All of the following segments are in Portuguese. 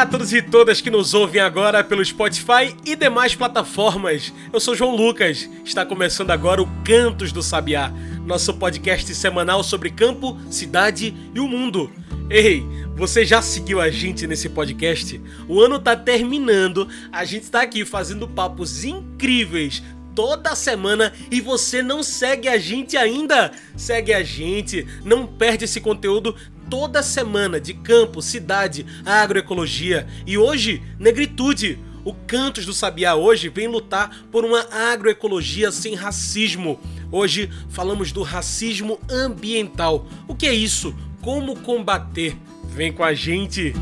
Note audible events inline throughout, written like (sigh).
Olá a todos e todas que nos ouvem agora pelo Spotify e demais plataformas. Eu sou João Lucas. Está começando agora o Cantos do Sabiá, nosso podcast semanal sobre campo, cidade e o mundo. Ei, você já seguiu a gente nesse podcast? O ano tá terminando, a gente está aqui fazendo papos incríveis toda semana e você não segue a gente ainda? Segue a gente, não perde esse conteúdo toda semana de campo, cidade, agroecologia e hoje negritude. O Cantos do Sabiá hoje vem lutar por uma agroecologia sem racismo. Hoje falamos do racismo ambiental. O que é isso? Como combater? Vem com a gente!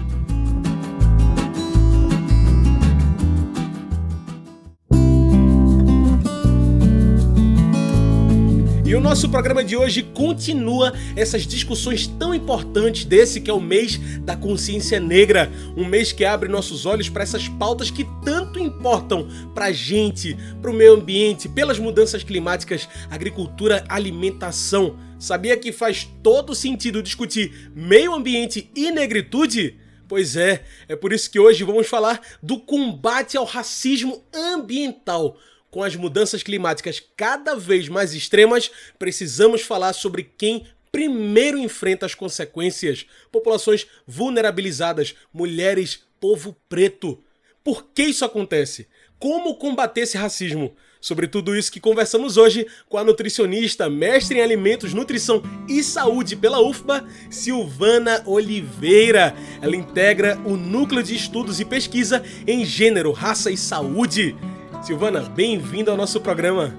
E o nosso programa de hoje continua essas discussões tão importantes desse que é o mês da consciência negra, um mês que abre nossos olhos para essas pautas que tanto importam para a gente, para o meio ambiente, pelas mudanças climáticas, agricultura, alimentação. Sabia que faz todo sentido discutir meio ambiente e negritude? Pois é, é por isso que hoje vamos falar do combate ao racismo ambiental com as mudanças climáticas cada vez mais extremas, precisamos falar sobre quem primeiro enfrenta as consequências: populações vulnerabilizadas, mulheres, povo preto. Por que isso acontece? Como combater esse racismo? Sobre tudo isso que conversamos hoje com a nutricionista, mestre em alimentos, nutrição e saúde pela UFBA, Silvana Oliveira. Ela integra o Núcleo de Estudos e Pesquisa em Gênero, Raça e Saúde. Silvana, bem-vinda ao nosso programa.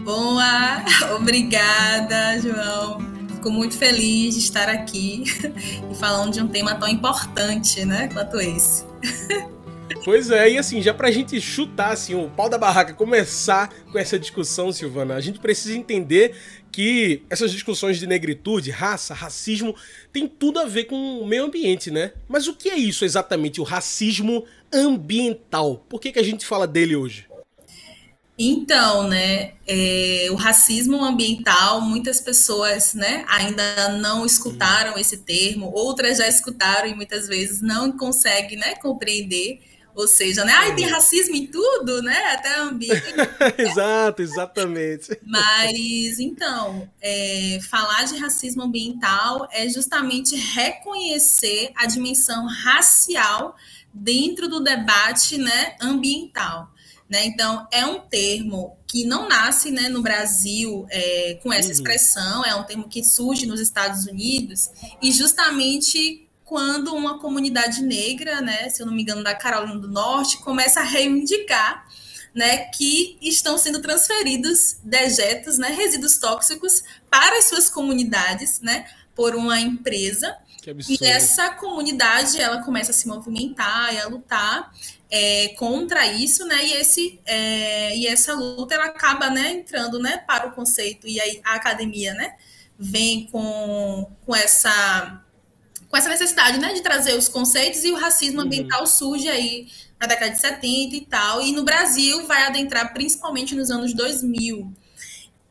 Boa, (laughs) obrigada, João. Fico muito feliz de estar aqui (laughs) e falando de um tema tão importante, né, quanto esse. (laughs) Pois é, e assim, já pra gente chutar assim, o pau da barraca, começar com essa discussão, Silvana, a gente precisa entender que essas discussões de negritude, raça, racismo, tem tudo a ver com o meio ambiente, né? Mas o que é isso exatamente, o racismo ambiental? Por que, que a gente fala dele hoje? Então, né, é, o racismo ambiental, muitas pessoas, né, ainda não escutaram esse termo, outras já escutaram e muitas vezes não conseguem, né, compreender. Ou seja, né, ai, tem racismo em tudo, né, até ambiente. (laughs) Exato, exatamente. Mas, então, é, falar de racismo ambiental é justamente reconhecer a dimensão racial dentro do debate, né, ambiental. Né? Então, é um termo que não nasce né, no Brasil é, com essa uhum. expressão, é um termo que surge nos Estados Unidos, e justamente quando uma comunidade negra, né, se eu não me engano, da Carolina do Norte, começa a reivindicar né, que estão sendo transferidos dejetos, né, resíduos tóxicos para as suas comunidades, né, por uma empresa. E essa comunidade ela começa a se movimentar e a lutar é, contra isso, né? E, esse, é, e essa luta ela acaba né, entrando né, para o conceito, e aí a academia né, vem com, com, essa, com essa necessidade né, de trazer os conceitos, e o racismo uhum. ambiental surge aí na década de 70 e tal, e no Brasil vai adentrar principalmente nos anos 2000.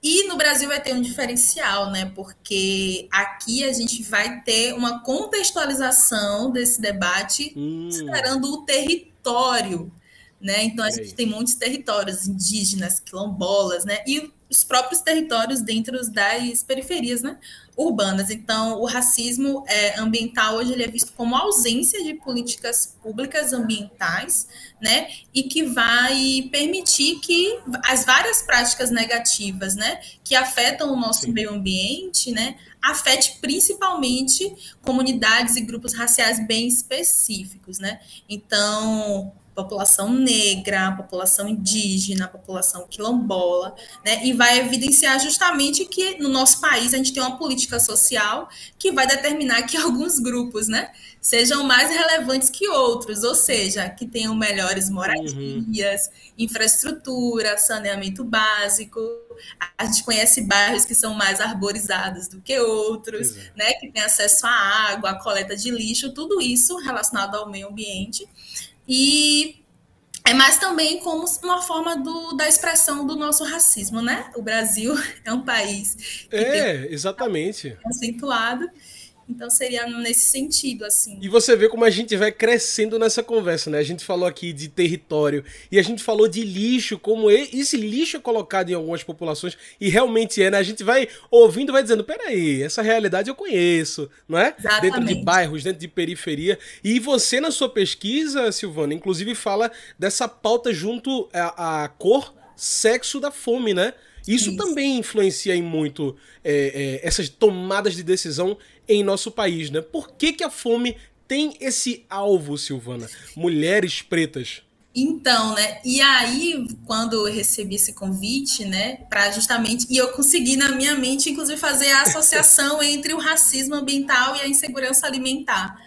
E no Brasil vai ter um diferencial, né? Porque aqui a gente vai ter uma contextualização desse debate, hum. considerando o território né? Então a gente tem muitos territórios indígenas, quilombolas, né? E os próprios territórios dentro das periferias, né? Urbanas. Então, o racismo é, ambiental hoje ele é visto como ausência de políticas públicas ambientais, né? E que vai permitir que as várias práticas negativas, né, que afetam o nosso Sim. meio ambiente, né, afete principalmente comunidades e grupos raciais bem específicos, né? Então, população negra, população indígena, população quilombola, né? E vai evidenciar justamente que no nosso país a gente tem uma política social que vai determinar que (laughs) alguns grupos, né, sejam mais relevantes que outros, ou seja, que tenham melhores moradias, uhum. infraestrutura, saneamento básico. A gente conhece bairros que são mais arborizados do que outros, é. né, que têm acesso à água, à coleta de lixo, tudo isso relacionado ao meio ambiente. E é mais também como uma forma do, da expressão do nosso racismo, né? O Brasil (laughs) é um país é, exatamente. acentuado então seria nesse sentido, assim. E você vê como a gente vai crescendo nessa conversa, né? A gente falou aqui de território e a gente falou de lixo, como esse lixo é colocado em algumas populações e realmente é, né? A gente vai ouvindo, vai dizendo, peraí, essa realidade eu conheço, não é? Exatamente. Dentro de bairros, dentro de periferia. E você, na sua pesquisa, Silvana, inclusive fala dessa pauta junto à, à cor, sexo da fome, né? Isso, Isso, também influencia em muito é, é, essas tomadas de decisão em nosso país, né? Por que, que a fome tem esse alvo, Silvana? Mulheres pretas. Então, né? E aí, quando eu recebi esse convite, né, para justamente e eu consegui na minha mente, inclusive, fazer a associação (laughs) entre o racismo ambiental e a insegurança alimentar,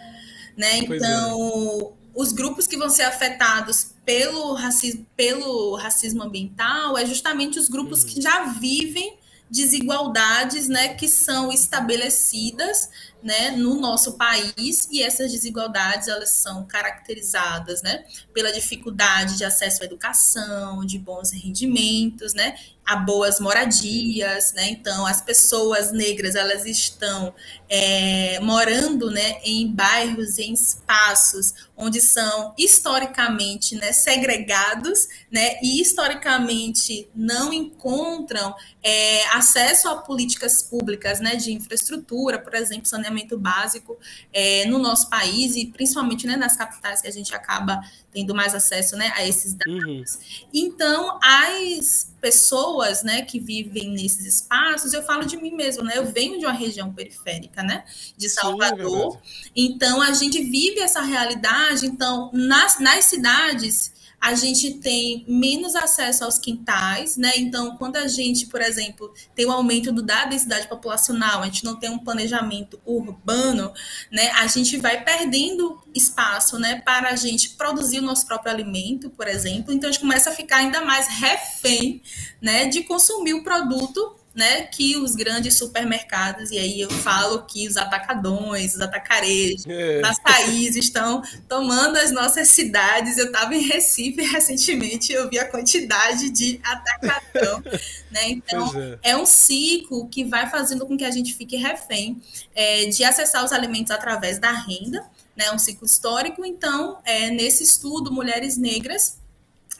né? É. Então, é. os grupos que vão ser afetados pelo racismo, pelo racismo ambiental é justamente os grupos uhum. que já vivem desigualdades né, que são estabelecidas né, no nosso país e essas desigualdades elas são caracterizadas né, pela dificuldade de acesso à educação, de bons rendimentos, né, a boas moradias, né? Então as pessoas negras elas estão é, morando, né, em bairros, em espaços onde são historicamente, né, segregados, né, e historicamente não encontram é, acesso a políticas públicas, né, de infraestrutura, por exemplo, saneamento básico é, no nosso país e principalmente, né, nas capitais que a gente acaba tendo mais acesso, né, a esses dados. Uhum. Então as pessoas, né, que vivem nesses espaços, eu falo de mim mesmo, né? Eu venho de uma região periférica, né, de Salvador. Sim, é então a gente vive essa realidade. Então nas, nas cidades a gente tem menos acesso aos quintais, né? Então, quando a gente, por exemplo, tem o aumento do, da densidade populacional, a gente não tem um planejamento urbano, né? A gente vai perdendo espaço, né, para a gente produzir o nosso próprio alimento, por exemplo. Então, a gente começa a ficar ainda mais refém, né, de consumir o produto né, que os grandes supermercados, e aí eu falo que os atacadões, os atacarejos, é. as países estão tomando as nossas cidades. Eu estava em Recife (laughs) recentemente, eu vi a quantidade de atacadão. (laughs) né? Então, é. é. um ciclo que vai fazendo com que a gente fique refém é, de acessar os alimentos através da renda, né? um ciclo histórico. Então, é, nesse estudo, mulheres negras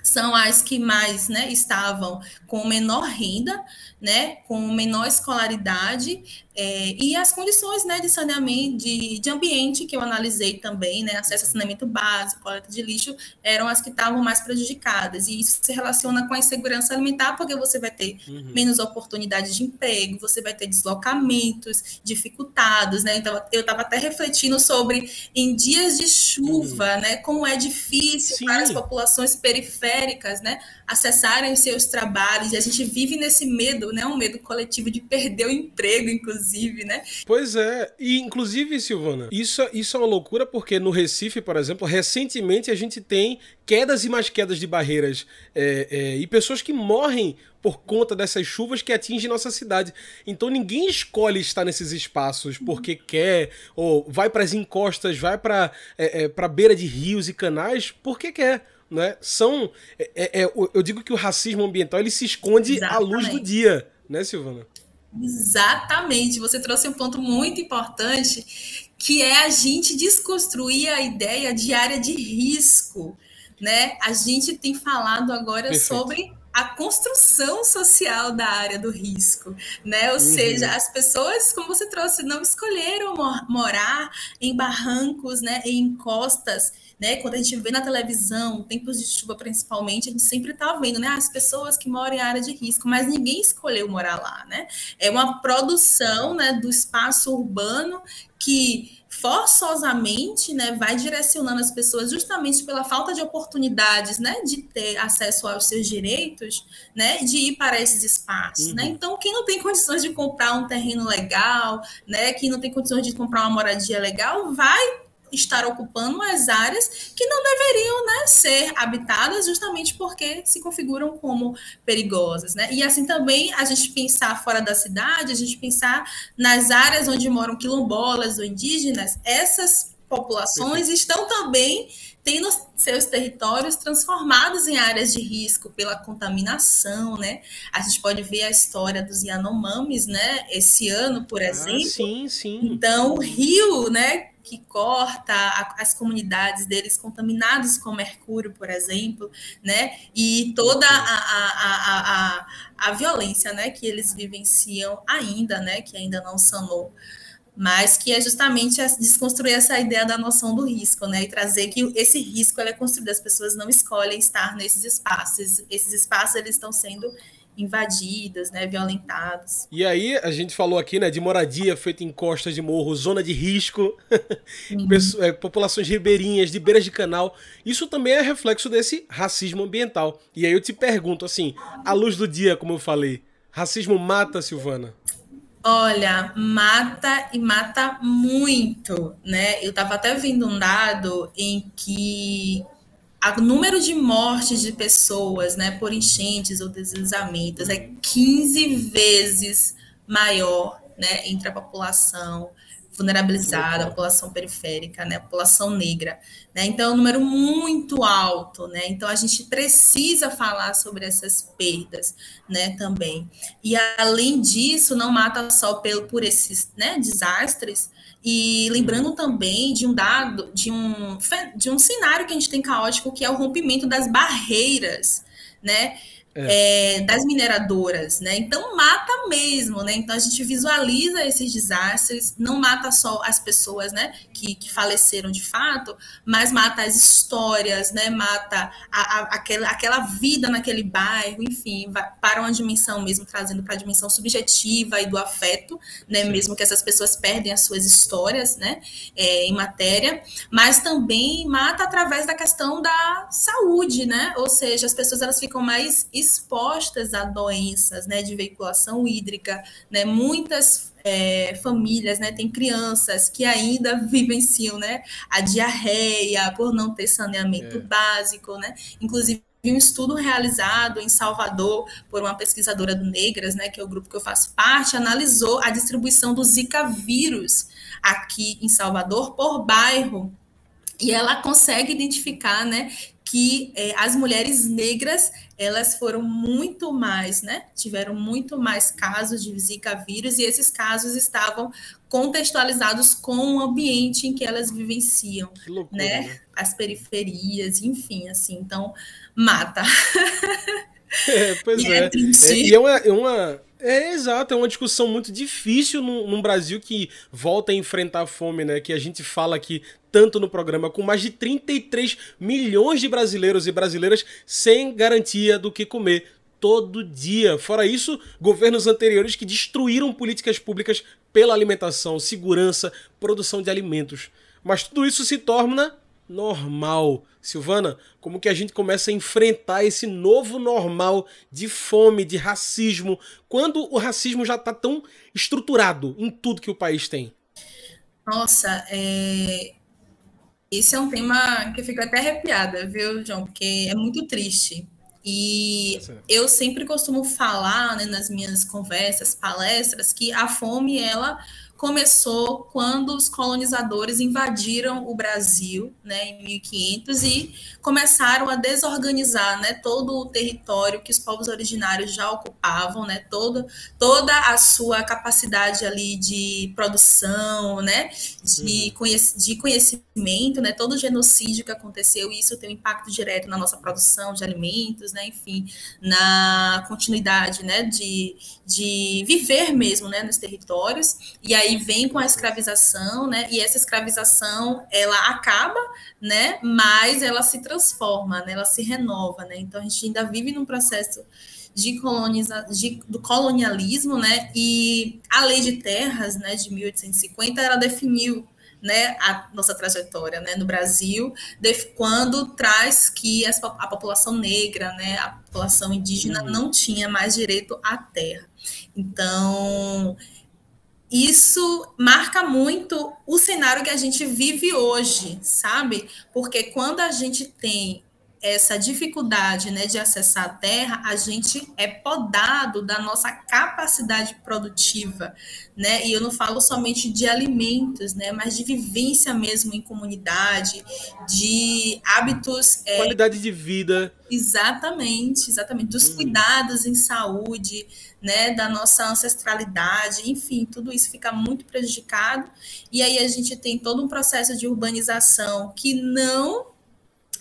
são as que mais né, estavam com menor renda, né, com menor escolaridade é, e as condições né, de saneamento, de, de ambiente que eu analisei também, né, acesso a saneamento básico, coleta de lixo, eram as que estavam mais prejudicadas. E isso se relaciona com a insegurança alimentar, porque você vai ter uhum. menos oportunidades de emprego, você vai ter deslocamentos dificultados, né? Então, eu estava até refletindo sobre em dias de chuva, uhum. né, como é difícil Sim. para as populações periféricas, né, acessarem seus trabalhos. E a gente vive nesse medo, né, um medo coletivo de perder o emprego, inclusive né? Pois é. E, inclusive, Silvana, isso, isso é uma loucura porque no Recife, por exemplo, recentemente a gente tem quedas e mais quedas de barreiras é, é, e pessoas que morrem por conta dessas chuvas que atingem nossa cidade. Então ninguém escolhe estar nesses espaços porque quer, ou vai para as encostas, vai para é, é, para beira de rios e canais porque quer. Né? São, é, é, é eu digo que o racismo ambiental ele se esconde Exatamente. à luz do dia, né, Silvana? Exatamente, você trouxe um ponto muito importante, que é a gente desconstruir a ideia de área de risco, né? A gente tem falado agora Perfeito. sobre a construção social da área do risco, né? Ou uhum. seja, as pessoas, como você trouxe, não escolheram morar em barrancos, né, em encostas né? Quando a gente vê na televisão, tempos de chuva principalmente, a gente sempre está vendo, né? As pessoas que moram em área de risco, mas ninguém escolheu morar lá, né? É uma produção, né, do espaço urbano que forçosamente, né, vai direcionando as pessoas justamente pela falta de oportunidades, né, de ter acesso aos seus direitos, né, de ir para esses espaços, né? uhum. né? Então, quem não tem condições de comprar um terreno legal, né, quem não tem condições de comprar uma moradia legal, vai estar ocupando as áreas que não deveriam né, ser habitadas justamente porque se configuram como perigosas. Né? E assim também a gente pensar fora da cidade, a gente pensar nas áreas onde moram quilombolas ou indígenas, essas populações estão também tendo seus territórios transformados em áreas de risco pela contaminação, né? A gente pode ver a história dos Yanomamis, né? Esse ano, por ah, exemplo. Sim, sim. Então, o rio, né? que corta a, as comunidades deles contaminados com mercúrio, por exemplo, né? E toda a, a, a, a, violência, né, que eles vivenciam ainda, né, que ainda não sanou mas que é justamente desconstruir essa ideia da noção do risco, né, e trazer que esse risco é construído, as pessoas não escolhem estar nesses espaços, esses espaços eles estão sendo invadidas, né, violentadas. E aí, a gente falou aqui, né, de moradia feita em costas de morro, zona de risco, (laughs) é, populações ribeirinhas, de beiras de canal. Isso também é reflexo desse racismo ambiental. E aí eu te pergunto, assim, à luz do dia, como eu falei, racismo mata, Silvana? Olha, mata e mata muito, né? Eu estava até vendo um dado em que o número de mortes de pessoas né, por enchentes ou deslizamentos é 15 vezes maior né, entre a população vulnerabilizada, a população periférica, né, a população negra. Né? Então, é um número muito alto. Né? Então, a gente precisa falar sobre essas perdas né, também. E, além disso, não mata só pelo, por esses né, desastres, e lembrando também de um dado, de um, de um cenário que a gente tem caótico, que é o rompimento das barreiras, né? É. É, das mineradoras, né? Então mata mesmo, né? Então a gente visualiza esses desastres, não mata só as pessoas, né, que, que faleceram de fato, mas mata as histórias, né? Mata a, a, aquela, aquela vida naquele bairro, enfim, para uma dimensão mesmo, trazendo para a dimensão subjetiva e do afeto, né? Sim. Mesmo que essas pessoas perdem as suas histórias, né? É, em matéria, mas também mata através da questão da saúde, né? Ou seja, as pessoas elas ficam mais expostas a doenças né, de veiculação hídrica, né, muitas é, famílias, né, tem crianças que ainda (laughs) vivenciam né, a diarreia por não ter saneamento é. básico, né, inclusive um estudo realizado em Salvador por uma pesquisadora do Negras, né, que é o grupo que eu faço parte, analisou a distribuição do Zika vírus aqui em Salvador por bairro e ela consegue identificar, né, que é, as mulheres negras elas foram muito mais, né? Tiveram muito mais casos de Zika vírus e esses casos estavam contextualizados com o ambiente em que elas vivenciam, loucura, né? né? As periferias, enfim, assim, então mata. (laughs) É, pois e é. é. é e é uma, é uma é, exato, é uma discussão muito difícil num, num, Brasil que volta a enfrentar a fome, né? Que a gente fala aqui tanto no programa, com mais de 33 milhões de brasileiros e brasileiras sem garantia do que comer todo dia. Fora isso, governos anteriores que destruíram políticas públicas pela alimentação, segurança, produção de alimentos. Mas tudo isso se torna normal. Silvana, como que a gente começa a enfrentar esse novo normal de fome, de racismo, quando o racismo já está tão estruturado em tudo que o país tem? Nossa, é... esse é um tema que eu fico até arrepiada, viu, João? Porque é muito triste. E é eu sempre costumo falar né, nas minhas conversas, palestras, que a fome, ela começou quando os colonizadores invadiram o Brasil, né, em 1500 e começaram a desorganizar, né, todo o território que os povos originários já ocupavam, né, todo, toda a sua capacidade ali de produção, né, de, uhum. conhec de conhecimento, né, todo o genocídio que aconteceu, isso tem um impacto direto na nossa produção de alimentos, né, enfim, na continuidade, né, de, de viver mesmo, né, nos territórios. E aí vem com a escravização, né? E essa escravização ela acaba, né? Mas ela se transforma, né? Ela se renova, né? Então a gente ainda vive num processo de coloniza de, do colonialismo, né? E a lei de terras, né, de 1850, ela definiu né, a nossa trajetória né, no Brasil, quando traz que a população negra, né, a população indígena uhum. não tinha mais direito à terra. Então, isso marca muito o cenário que a gente vive hoje, sabe? Porque quando a gente tem essa dificuldade né, de acessar a terra, a gente é podado da nossa capacidade produtiva, né? E eu não falo somente de alimentos, né, mas de vivência mesmo em comunidade, de hábitos. É, Qualidade de vida. Exatamente, exatamente. Dos hum. cuidados em saúde, né, da nossa ancestralidade, enfim, tudo isso fica muito prejudicado. E aí a gente tem todo um processo de urbanização que não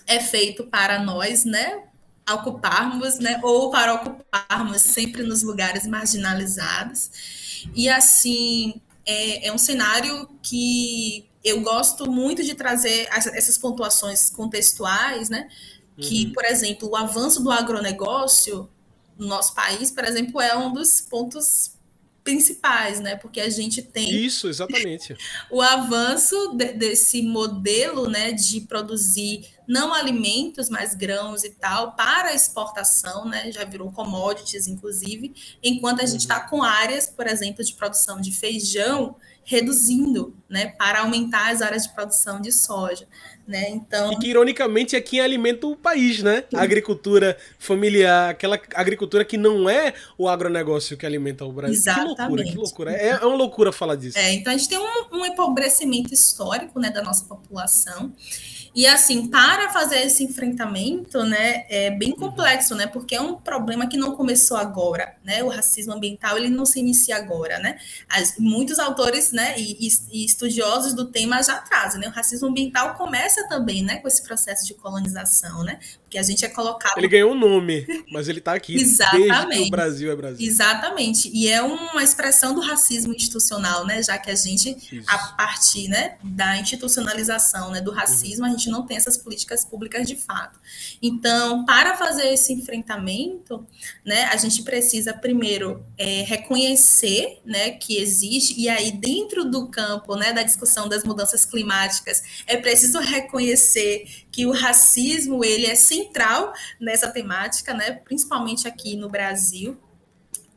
é feito para nós, né? Ocuparmos, né? Ou para ocuparmos sempre nos lugares marginalizados. E assim, é, é um cenário que eu gosto muito de trazer essas pontuações contextuais, né? Que, uhum. por exemplo, o avanço do agronegócio no nosso país, por exemplo, é um dos pontos principais, né? Porque a gente tem isso exatamente (laughs) o avanço de, desse modelo, né, de produzir não alimentos, mas grãos e tal para exportação, né? Já virou commodities, inclusive, enquanto a gente está uhum. com áreas, por exemplo, de produção de feijão reduzindo, né, para aumentar as áreas de produção de soja. Né? Então... E que, ironicamente, é quem alimenta o país, né? A agricultura familiar, aquela agricultura que não é o agronegócio que alimenta o Brasil. Exatamente. Que loucura, que loucura. É, é uma loucura falar disso. É, então a gente tem um, um empobrecimento histórico né, da nossa população. E assim, para fazer esse enfrentamento, né, é bem uhum. complexo, né, porque é um problema que não começou agora, né, o racismo ambiental ele não se inicia agora, né, As, muitos autores, né, e, e, estudiosos do tema já trazem, né, o racismo ambiental começa também, né, com esse processo de colonização, né, porque a gente é colocado... Ele ganhou um nome, mas ele está aqui Exatamente. desde que o Brasil é Brasil. Exatamente, e é uma expressão do racismo institucional, né, já que a gente, Isso. a partir, né, da institucionalização, né, do racismo, uhum. a gente gente não tem essas políticas públicas de fato. Então, para fazer esse enfrentamento, né, a gente precisa primeiro é, reconhecer, né, que existe e aí dentro do campo, né, da discussão das mudanças climáticas, é preciso reconhecer que o racismo ele é central nessa temática, né, principalmente aqui no Brasil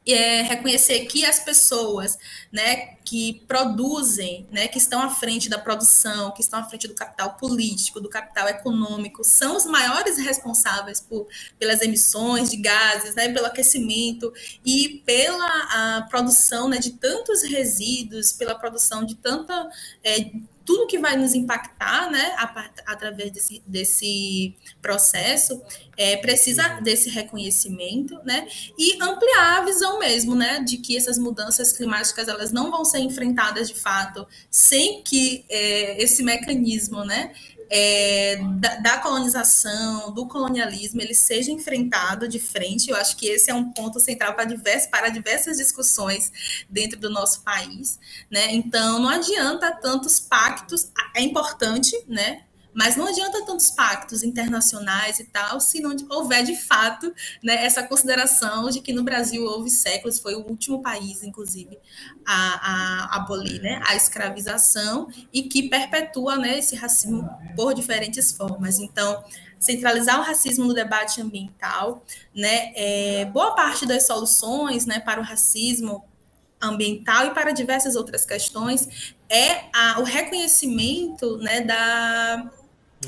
é, reconhecer que as pessoas né, que produzem, né, que estão à frente da produção, que estão à frente do capital político, do capital econômico, são os maiores responsáveis por, pelas emissões de gases, né, pelo aquecimento e pela produção né, de tantos resíduos, pela produção de tanta. É, tudo que vai nos impactar, né, a, através desse, desse processo, é, precisa uhum. desse reconhecimento, né, e ampliar a visão mesmo, né, de que essas mudanças climáticas elas não vão ser enfrentadas de fato sem que é, esse mecanismo, né, é, da, da, colonização, do colonialismo, ele seja enfrentado de frente. Eu acho que esse é um ponto central para, divers, para diversas discussões dentro do nosso país. Né? Então, não adianta tantos pactos, é importante, né? Mas não adianta tantos pactos internacionais e tal, se não houver de fato né, essa consideração de que no Brasil houve séculos, foi o último país, inclusive, a, a abolir né, a escravização e que perpetua né, esse racismo por diferentes formas. Então, centralizar o racismo no debate ambiental, né, é, boa parte das soluções né, para o racismo ambiental e para diversas outras questões é a, o reconhecimento né, da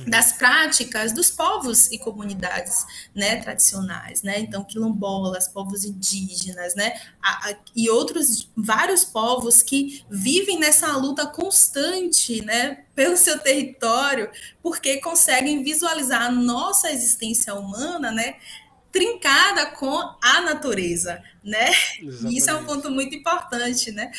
das práticas dos povos e comunidades né, tradicionais, né? Então, quilombolas, povos indígenas, né? A, a, e outros vários povos que vivem nessa luta constante, né? Pelo seu território, porque conseguem visualizar a nossa existência humana, né? Trincada com a natureza, né? Exatamente. Isso é um ponto muito importante, né?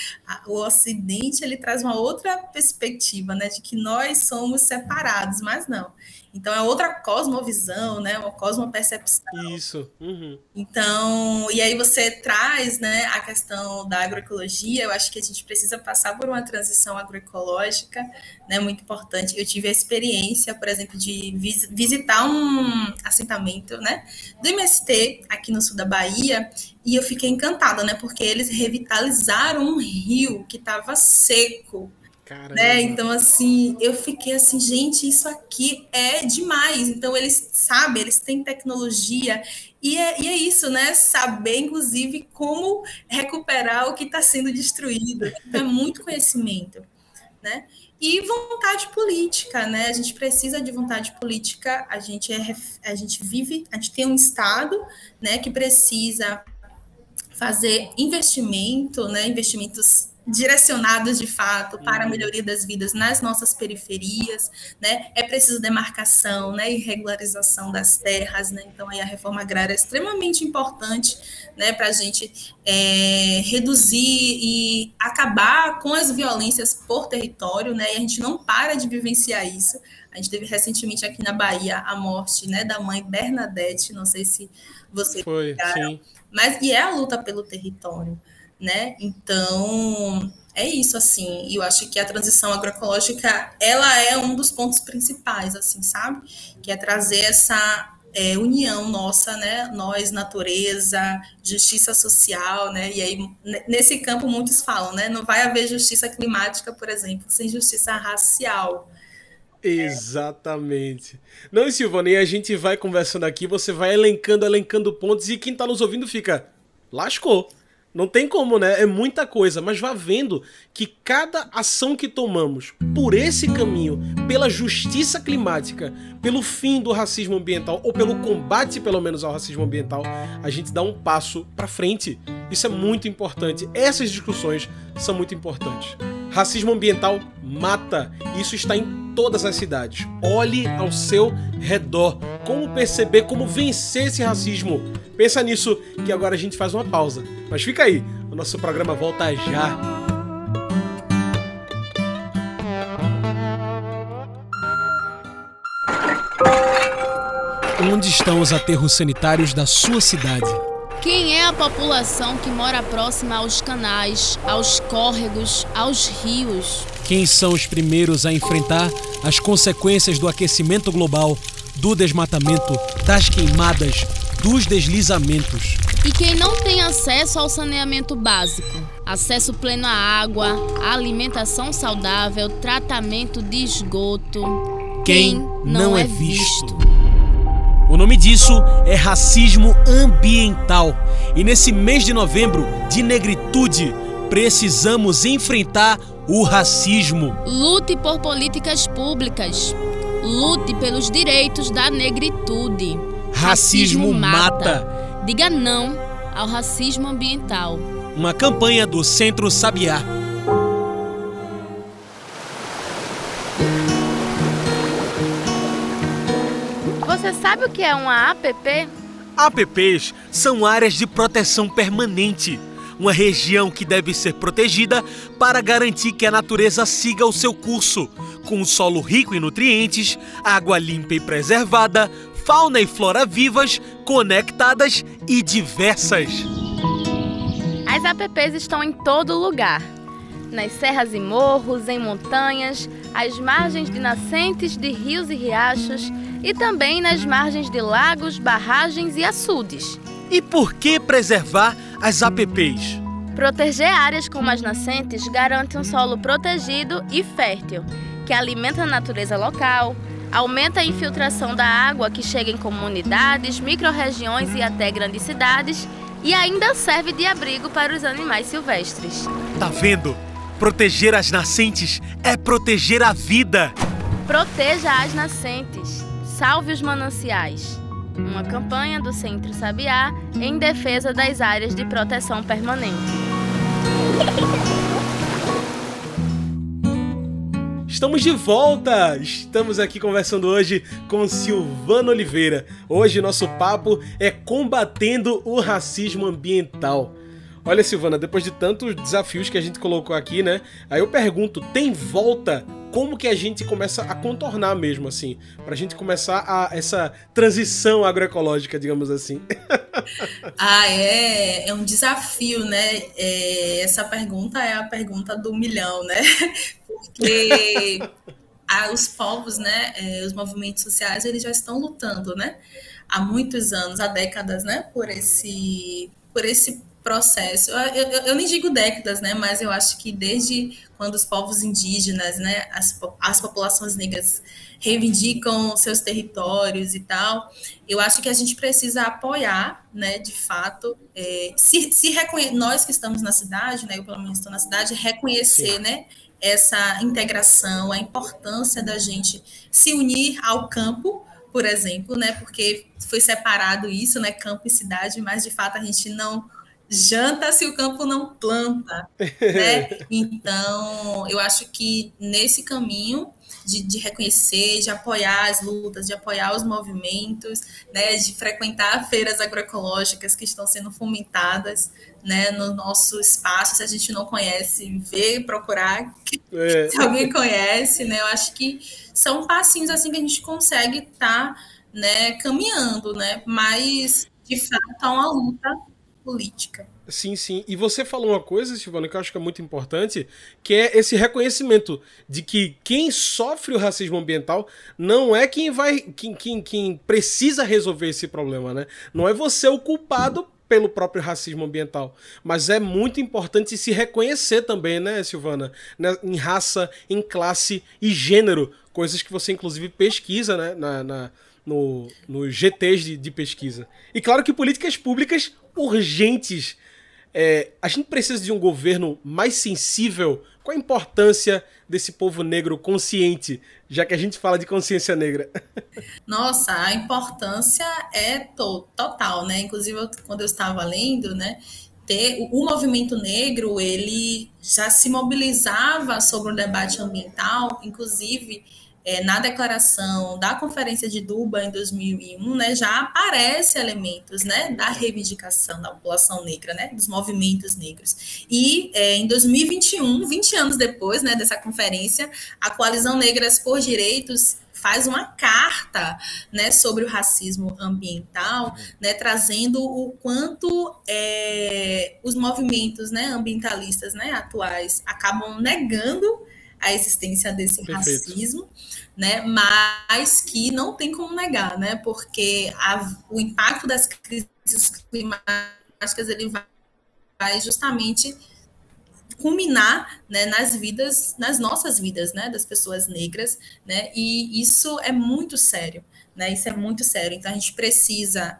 O Ocidente ele traz uma outra perspectiva, né, de que nós somos separados, mas não. Então é outra cosmovisão, né? Uma cosmopercepção. Isso. Uhum. Então, e aí você traz, né, a questão da agroecologia. Eu acho que a gente precisa passar por uma transição agroecológica, né? Muito importante. Eu tive a experiência, por exemplo, de vis visitar um assentamento, né, do MST aqui no sul da Bahia, e eu fiquei encantada, né? Porque eles revitalizaram um rio que estava seco Né? Então, assim, eu fiquei assim, gente, isso aqui é demais. Então, eles sabem, eles têm tecnologia, e é, e é isso, né? Saber, inclusive, como recuperar o que está sendo destruído. É muito conhecimento, né? E vontade política, né? A gente precisa de vontade política, a gente, é, a gente vive, a gente tem um Estado né, que precisa fazer investimento, né, investimentos direcionados de fato para a uhum. melhoria das vidas nas nossas periferias, né? É preciso demarcação, né, e regularização das terras, né? Então aí a reforma agrária é extremamente importante, né, para a gente é, reduzir e acabar com as violências por território, né? E a gente não para de vivenciar isso. A gente teve recentemente aqui na Bahia a morte, né, da mãe Bernadette, não sei se você foi, sim. mas e é a luta pelo território né? Então, é isso, assim. E eu acho que a transição agroecológica, ela é um dos pontos principais, assim, sabe? Que é trazer essa é, união nossa, né? Nós, natureza, justiça social, né? E aí, nesse campo, muitos falam, né? Não vai haver justiça climática, por exemplo, sem justiça racial. Exatamente. Não, Silvana, e a gente vai conversando aqui, você vai elencando, elencando pontos, e quem tá nos ouvindo fica, lascou. Não tem como, né? É muita coisa, mas vá vendo que cada ação que tomamos por esse caminho, pela justiça climática, pelo fim do racismo ambiental ou pelo combate, pelo menos, ao racismo ambiental, a gente dá um passo para frente. Isso é muito importante. Essas discussões são muito importantes. Racismo ambiental mata. Isso está em todas as cidades. Olhe ao seu redor. Como perceber, como vencer esse racismo. Pensa nisso que agora a gente faz uma pausa. Mas fica aí, o nosso programa volta já. Onde estão os aterros sanitários da sua cidade? Quem é a população que mora próxima aos canais, aos córregos, aos rios? Quem são os primeiros a enfrentar as consequências do aquecimento global, do desmatamento, das queimadas, dos deslizamentos. E quem não tem acesso ao saneamento básico, acesso pleno à água, alimentação saudável, tratamento de esgoto, quem, quem não, não, é, é visto. visto. O nome disso é racismo ambiental. E nesse mês de novembro de negritude, precisamos enfrentar o racismo. Lute por políticas públicas. Lute pelos direitos da negritude. Racismo mata. Diga não ao racismo ambiental. Uma campanha do Centro Sabiá. Você sabe o que é uma APP? APPs são áreas de proteção permanente, uma região que deve ser protegida para garantir que a natureza siga o seu curso, com um solo rico em nutrientes, água limpa e preservada, fauna e flora vivas, conectadas e diversas. As APPs estão em todo lugar. Nas serras e morros, em montanhas, às margens de nascentes de rios e riachos e também nas margens de lagos, barragens e açudes. E por que preservar as APPs? Proteger áreas como as nascentes garante um solo protegido e fértil, que alimenta a natureza local, aumenta a infiltração da água que chega em comunidades, microrregiões e até grandes cidades e ainda serve de abrigo para os animais silvestres. Tá vendo? Proteger as nascentes é proteger a vida. Proteja as nascentes. Salve os mananciais. Uma campanha do Centro Sabiá em defesa das áreas de proteção permanente. Estamos de volta! Estamos aqui conversando hoje com Silvano Oliveira. Hoje nosso papo é combatendo o racismo ambiental. Olha, Silvana, depois de tantos desafios que a gente colocou aqui, né? Aí eu pergunto, tem volta? Como que a gente começa a contornar mesmo, assim? Pra gente começar a, essa transição agroecológica, digamos assim. (laughs) ah, é, é um desafio, né? É, essa pergunta é a pergunta do milhão, né? (laughs) porque os povos, né, é, os movimentos sociais, eles já estão lutando, né, há muitos anos, há décadas, né, por esse, por esse processo. Eu, eu, eu, nem digo décadas, né? Mas eu acho que desde quando os povos indígenas, né, as, as populações negras reivindicam seus territórios e tal, eu acho que a gente precisa apoiar, né, de fato, é, se, se reconhe... nós que estamos na cidade, né, eu pelo menos estou na cidade, reconhecer, Sim. né, essa integração, a importância da gente se unir ao campo, por exemplo, né, porque foi separado isso, né, campo e cidade, mas de fato a gente não janta se o campo não planta, né? (laughs) Então, eu acho que nesse caminho de, de, reconhecer, de apoiar as lutas, de apoiar os movimentos, né, de frequentar feiras agroecológicas que estão sendo fomentadas, né, no nosso espaço, se a gente não conhece, ver, procurar, é. (laughs) se alguém conhece, né, eu acho que são passinhos assim que a gente consegue estar, tá, né, caminhando, né, mas de fato é uma luta política. Sim, sim. E você falou uma coisa, Silvana, que eu acho que é muito importante, que é esse reconhecimento de que quem sofre o racismo ambiental não é quem vai. quem, quem, quem precisa resolver esse problema, né? Não é você o culpado pelo próprio racismo ambiental. Mas é muito importante se reconhecer também, né, Silvana? Né, em raça, em classe e gênero. Coisas que você, inclusive, pesquisa, né? Na, na no, nos GTs de, de pesquisa. E claro que políticas públicas urgentes. É, a gente precisa de um governo mais sensível. Qual a importância desse povo negro consciente, já que a gente fala de consciência negra? (laughs) Nossa, a importância é to total, né? Inclusive, eu, quando eu estava lendo, né? Ter, o, o movimento negro, ele já se mobilizava sobre o debate ambiental, inclusive é, na declaração da Conferência de Duba em 2001, né, já aparece elementos, né, da reivindicação da população negra, né, dos movimentos negros. E é, em 2021, 20 anos depois, né, dessa conferência, a Coalizão Negras por Direitos faz uma carta né, sobre o racismo ambiental, né, trazendo o quanto é, os movimentos né, ambientalistas né, atuais acabam negando a existência desse Perfeito. racismo, né? Mas que não tem como negar, né? Porque a, o impacto das crises climáticas ele vai, vai justamente culminar né, nas vidas, nas nossas vidas, né, das pessoas negras, né, e isso é muito sério, né, isso é muito sério. Então a gente precisa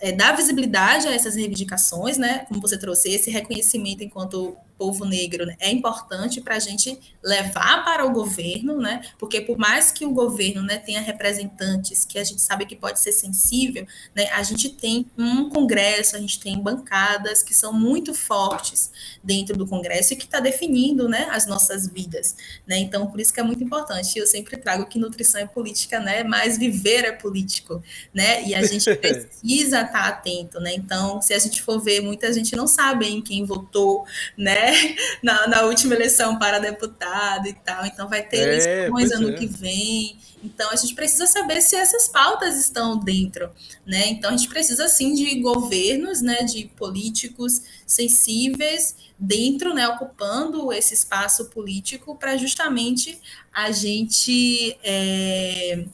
é, dar visibilidade a essas reivindicações, né, como você trouxe, esse reconhecimento enquanto povo negro né, é importante para a gente levar para o governo, né? Porque por mais que o governo né, tenha representantes que a gente sabe que pode ser sensível, né? A gente tem um congresso, a gente tem bancadas que são muito fortes dentro do congresso e que está definindo, né, as nossas vidas, né? Então por isso que é muito importante. Eu sempre trago que nutrição é política, né? Mas viver é político, né? E a gente (laughs) precisa estar tá atento, né? Então se a gente for ver, muita gente não sabe em quem votou, né? (laughs) na, na, última eleição para deputado e tal. Então vai ter é, eleições ano é. que vem. Então a gente precisa saber se essas pautas estão dentro, né? Então a gente precisa sim de governos, né, de políticos sensíveis dentro, né, ocupando esse espaço político para justamente a gente é,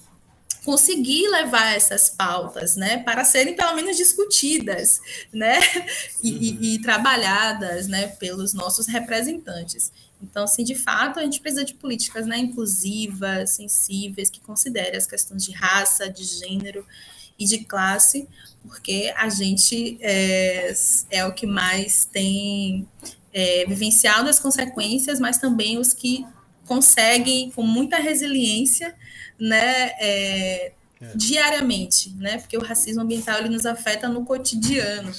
conseguir levar essas pautas, né, para serem pelo menos discutidas, né, e, uhum. e, e, trabalhadas, né, pelos nossos representantes. Então, assim, de fato, a gente precisa de políticas, né, inclusivas, sensíveis, que considerem as questões de raça, de gênero e de classe, porque a gente é, é o que mais tem é, vivenciado as consequências, mas também os que conseguem, com muita resiliência, né, é, é. diariamente, né, porque o racismo ambiental ele nos afeta no cotidiano.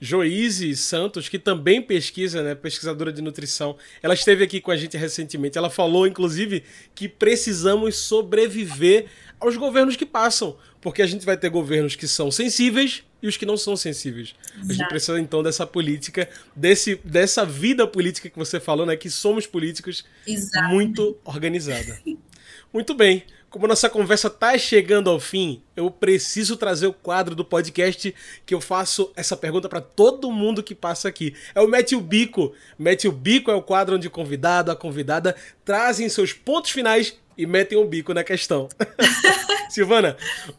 Joíse Santos, que também pesquisa, né, pesquisadora de nutrição, ela esteve aqui com a gente recentemente. Ela falou, inclusive, que precisamos sobreviver aos governos que passam, porque a gente vai ter governos que são sensíveis e os que não são sensíveis. Exato. A gente precisa então dessa política, desse, dessa vida política que você falou, né, que somos políticos Exato. muito organizada. Muito bem. Como nossa conversa está chegando ao fim, eu preciso trazer o quadro do podcast que eu faço essa pergunta para todo mundo que passa aqui. É o Mete o Bico. Mete o Bico é o quadro onde o convidado, a convidada trazem seus pontos finais e metem o um bico na questão. (laughs) Silvana,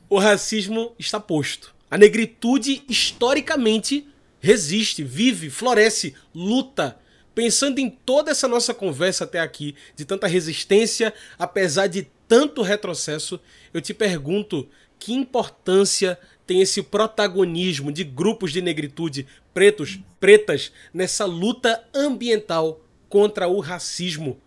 o racismo está posto. A negritude, historicamente, resiste, vive, floresce, luta. Pensando em toda essa nossa conversa até aqui, de tanta resistência, apesar de tanto retrocesso, eu te pergunto que importância tem esse protagonismo de grupos de negritude pretos, pretas, nessa luta ambiental contra o racismo.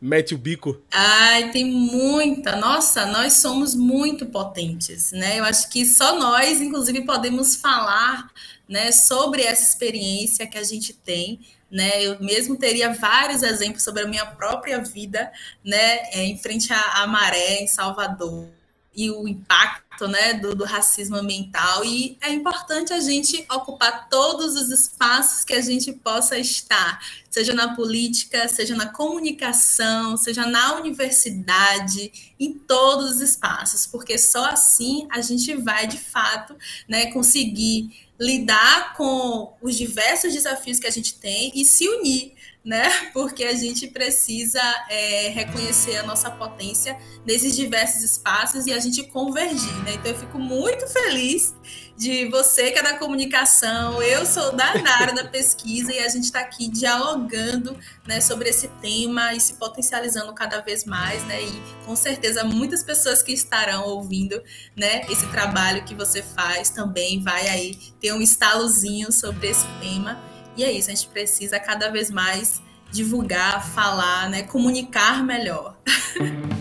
Mete o bico. Ai, tem muita. Nossa, nós somos muito potentes, né? Eu acho que só nós, inclusive, podemos falar, né, sobre essa experiência que a gente tem, né? Eu mesmo teria vários exemplos sobre a minha própria vida, né, é, em frente à maré em Salvador e o impacto né, do, do, racismo ambiental. E é importante a gente ocupar todos os espaços que a gente possa estar, seja na política, seja na comunicação, seja na universidade, em todos os espaços, porque só assim a gente vai, de fato, né, conseguir lidar com os diversos desafios que a gente tem e se unir né? (laughs) Porque a gente precisa é, reconhecer a nossa potência nesses diversos espaços e a gente convergir, né? Então eu fico muito feliz de você que é da comunicação, eu sou da, área da pesquisa e a gente está aqui dialogando né, sobre esse tema e se potencializando cada vez mais, né? E com certeza muitas pessoas que estarão ouvindo né, esse trabalho que você faz também vai aí ter um estalozinho sobre esse tema. E é isso, a gente precisa cada vez mais divulgar, falar, né, comunicar melhor. (laughs)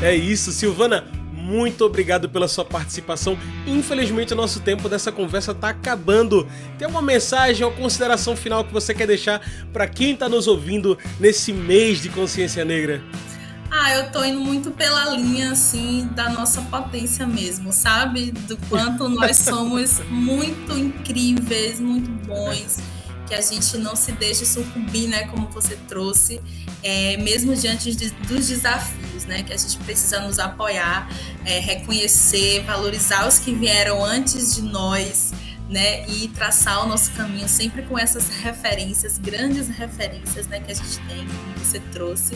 É isso, Silvana. Muito obrigado pela sua participação. Infelizmente, o nosso tempo dessa conversa está acabando. Tem alguma mensagem ou consideração final que você quer deixar para quem está nos ouvindo nesse mês de consciência negra? Ah, eu tô indo muito pela linha, assim, da nossa potência mesmo, sabe? Do quanto nós (laughs) somos muito incríveis, muito bons, que a gente não se deixe sucumbir, né? Como você trouxe, é, mesmo diante de, dos desafios, né? Que a gente precisa nos apoiar, é, reconhecer, valorizar os que vieram antes de nós, né, e traçar o nosso caminho sempre com essas referências, grandes referências, né, que a gente tem, que você trouxe.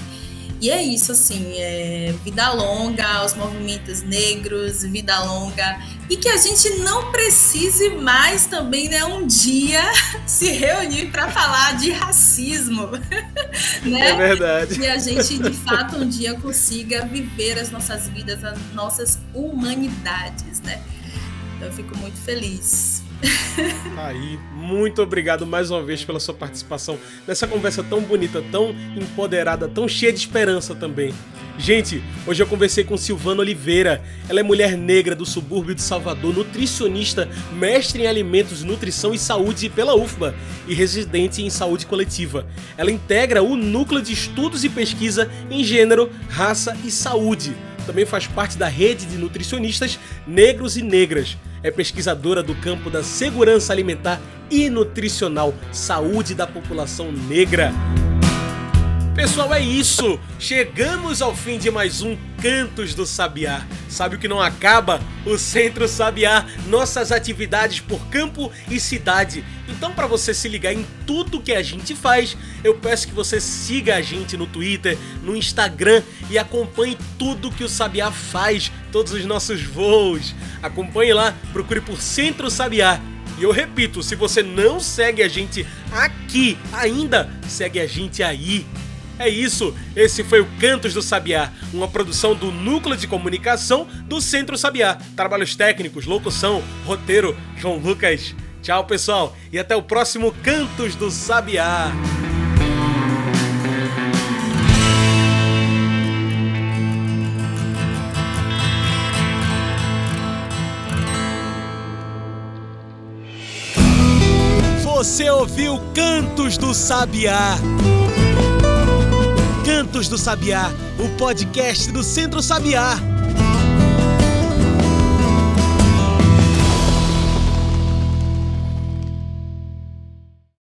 E é isso, assim, é vida longa aos movimentos negros, vida longa. E que a gente não precise mais também, né, um dia (laughs) se reunir para falar de racismo. (laughs) né? É verdade. E a gente, de (laughs) fato, um dia consiga viver as nossas vidas, as nossas humanidades, né? Então eu fico muito feliz. (laughs) Aí, muito obrigado mais uma vez pela sua participação nessa conversa tão bonita, tão empoderada, tão cheia de esperança também. Gente, hoje eu conversei com Silvana Oliveira. Ela é mulher negra do subúrbio de Salvador, nutricionista, mestre em alimentos, nutrição e saúde pela UFBA e residente em saúde coletiva. Ela integra o núcleo de estudos e pesquisa em gênero, raça e saúde. Também faz parte da rede de nutricionistas negros e negras é pesquisadora do campo da segurança alimentar e nutricional, saúde da população negra. Pessoal, é isso! Chegamos ao fim de mais um Cantos do Sabiá. Sabe o que não acaba? O Centro Sabiá, nossas atividades por campo e cidade. Então, para você se ligar em tudo que a gente faz, eu peço que você siga a gente no Twitter, no Instagram e acompanhe tudo que o Sabiá faz, todos os nossos voos. Acompanhe lá, procure por Centro Sabiá. E eu repito, se você não segue a gente aqui ainda, segue a gente aí. É isso, esse foi o Cantos do Sabiá, uma produção do Núcleo de Comunicação do Centro Sabiá. Trabalhos técnicos, locução, roteiro, João Lucas. Tchau, pessoal, e até o próximo Cantos do Sabiá. Você ouviu Cantos do Sabiá. Cantos do Sabiá, o podcast do Centro Sabiá.